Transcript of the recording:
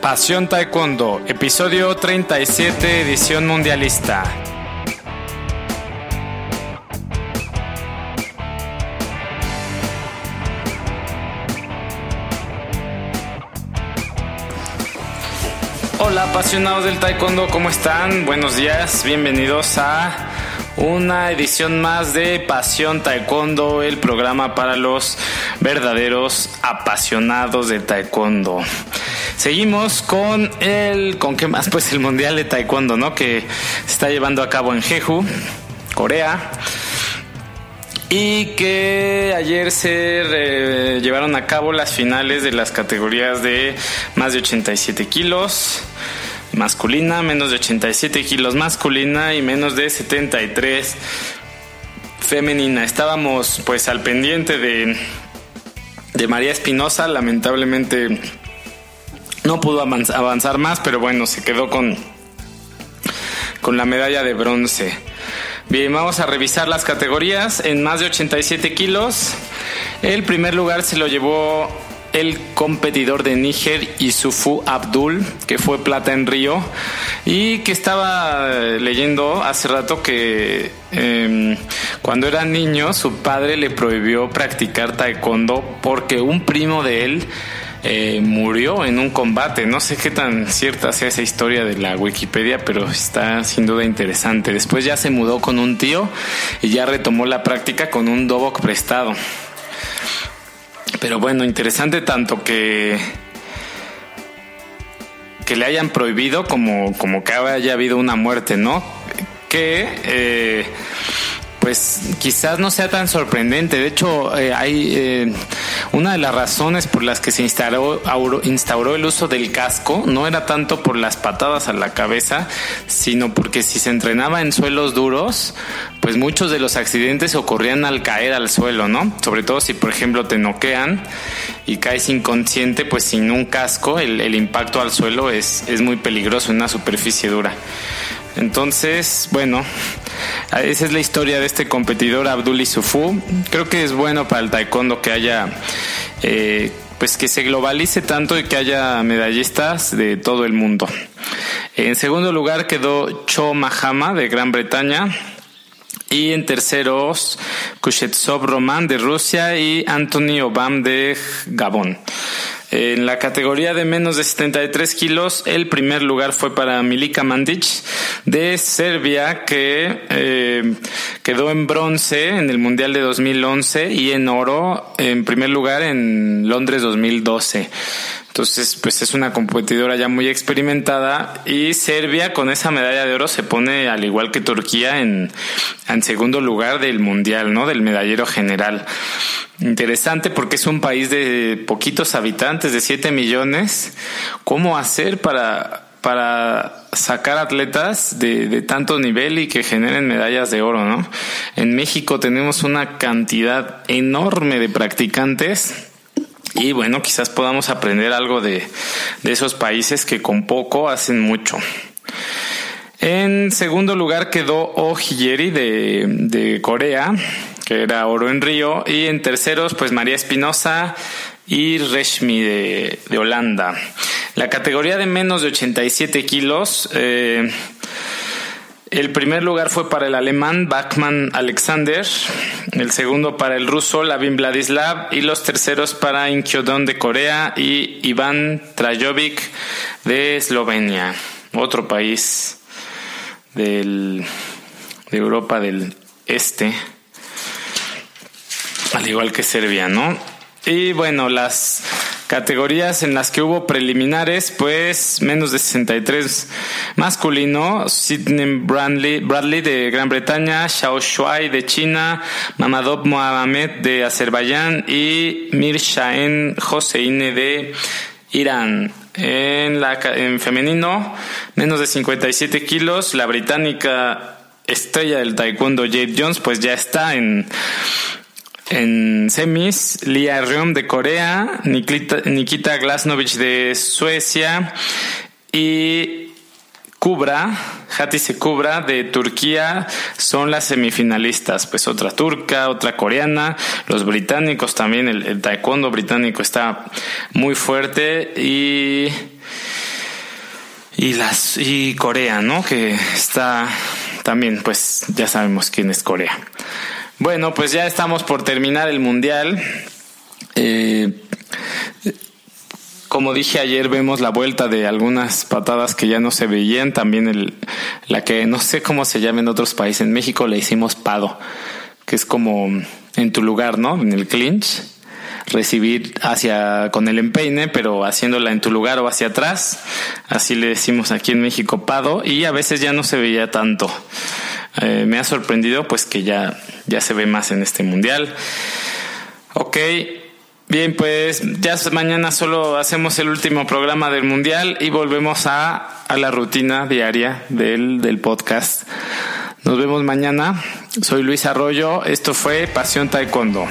Pasión Taekwondo, episodio 37, edición mundialista. Hola apasionados del Taekwondo, ¿cómo están? Buenos días, bienvenidos a una edición más de Pasión Taekwondo, el programa para los verdaderos apasionados de Taekwondo. Seguimos con el, ¿con qué más? Pues el Mundial de Taekwondo, ¿no? Que se está llevando a cabo en Jeju, Corea. Y que ayer se eh, llevaron a cabo las finales de las categorías de más de 87 kilos masculina, menos de 87 kilos masculina y menos de 73 femenina. Estábamos pues al pendiente de, de María Espinosa, lamentablemente no pudo avanzar más, pero bueno, se quedó con, con la medalla de bronce. Bien, vamos a revisar las categorías en más de 87 kilos. El primer lugar se lo llevó el competidor de Níger, Isufu Abdul, que fue plata en Río, y que estaba leyendo hace rato que em, cuando era niño su padre le prohibió practicar taekwondo porque un primo de él eh, murió en un combate. No sé qué tan cierta sea esa historia de la Wikipedia, pero está sin duda interesante. Después ya se mudó con un tío y ya retomó la práctica con un dobok prestado. Pero bueno, interesante tanto que que le hayan prohibido como, como que haya habido una muerte, ¿no? Que eh, pues quizás no sea tan sorprendente. De hecho, eh, hay eh, una de las razones por las que se instauró, instauró el uso del casco no era tanto por las patadas a la cabeza, sino porque si se entrenaba en suelos duros, pues muchos de los accidentes ocurrían al caer al suelo, ¿no? Sobre todo si, por ejemplo, te noquean y caes inconsciente, pues sin un casco, el, impacto al suelo es, es muy peligroso en una superficie dura. Entonces, bueno, esa es la historia de este competidor Abdul Isufu. Creo que es bueno para el taekwondo que haya, eh, pues que se globalice tanto y que haya medallistas de todo el mundo. En segundo lugar quedó Cho Mahama de Gran Bretaña. Y en terceros, Kushetsov Roman de Rusia y Anthony Obam de Gabón. En la categoría de menos de 73 kilos, el primer lugar fue para Milika Mandic de Serbia, que eh, quedó en bronce en el Mundial de 2011 y en oro en primer lugar en Londres 2012. Entonces, pues es una competidora ya muy experimentada y Serbia con esa medalla de oro se pone al igual que Turquía en, en segundo lugar del mundial, ¿no? Del medallero general. Interesante porque es un país de poquitos habitantes, de 7 millones. ¿Cómo hacer para, para sacar atletas de, de, tanto nivel y que generen medallas de oro, ¿no? En México tenemos una cantidad enorme de practicantes y bueno, quizás podamos aprender algo de, esos países que con poco hacen mucho. En segundo lugar quedó Oh de, Corea, que era oro en Río. Y en terceros, pues María Espinosa y Reshmi de, de, Holanda. La categoría de menos de 87 kilos. Eh, el primer lugar fue para el alemán Bachmann Alexander, el segundo para el ruso Lavin Vladislav y los terceros para Inkyodon de Corea y Iván Trajovic de Eslovenia, otro país del, de Europa del Este al igual que Serbia, ¿no? Y bueno, las categorías en las que hubo preliminares, pues menos de 63 masculino, Sidney Bradley, de Gran Bretaña, Xiao Shuai de China, Mamadov Mohamed de Azerbaiyán y Mir Shaen Hosseini de Irán. En, la, en femenino, menos de 57 kilos, la británica estrella del taekwondo Jade Jones, pues ya está en en semis, Lia Ryom de Corea, Nikita, Nikita Glasnovich de Suecia y Kubra, Hatise Kubra de Turquía son las semifinalistas. Pues otra turca, otra coreana, los británicos también, el, el taekwondo británico está muy fuerte y y las y Corea, ¿no? Que está también, pues ya sabemos quién es Corea. Bueno, pues ya estamos por terminar el mundial. Eh, como dije ayer, vemos la vuelta de algunas patadas que ya no se veían. También el, la que no sé cómo se llama en otros países. En México le hicimos pado, que es como en tu lugar, ¿no? En el clinch recibir hacia con el empeine, pero haciéndola en tu lugar o hacia atrás. Así le decimos aquí en México pado y a veces ya no se veía tanto. Eh, me ha sorprendido pues que ya, ya se ve más en este mundial. Ok, bien pues ya mañana solo hacemos el último programa del mundial y volvemos a, a la rutina diaria del, del podcast. Nos vemos mañana. Soy Luis Arroyo. Esto fue Pasión Taekwondo.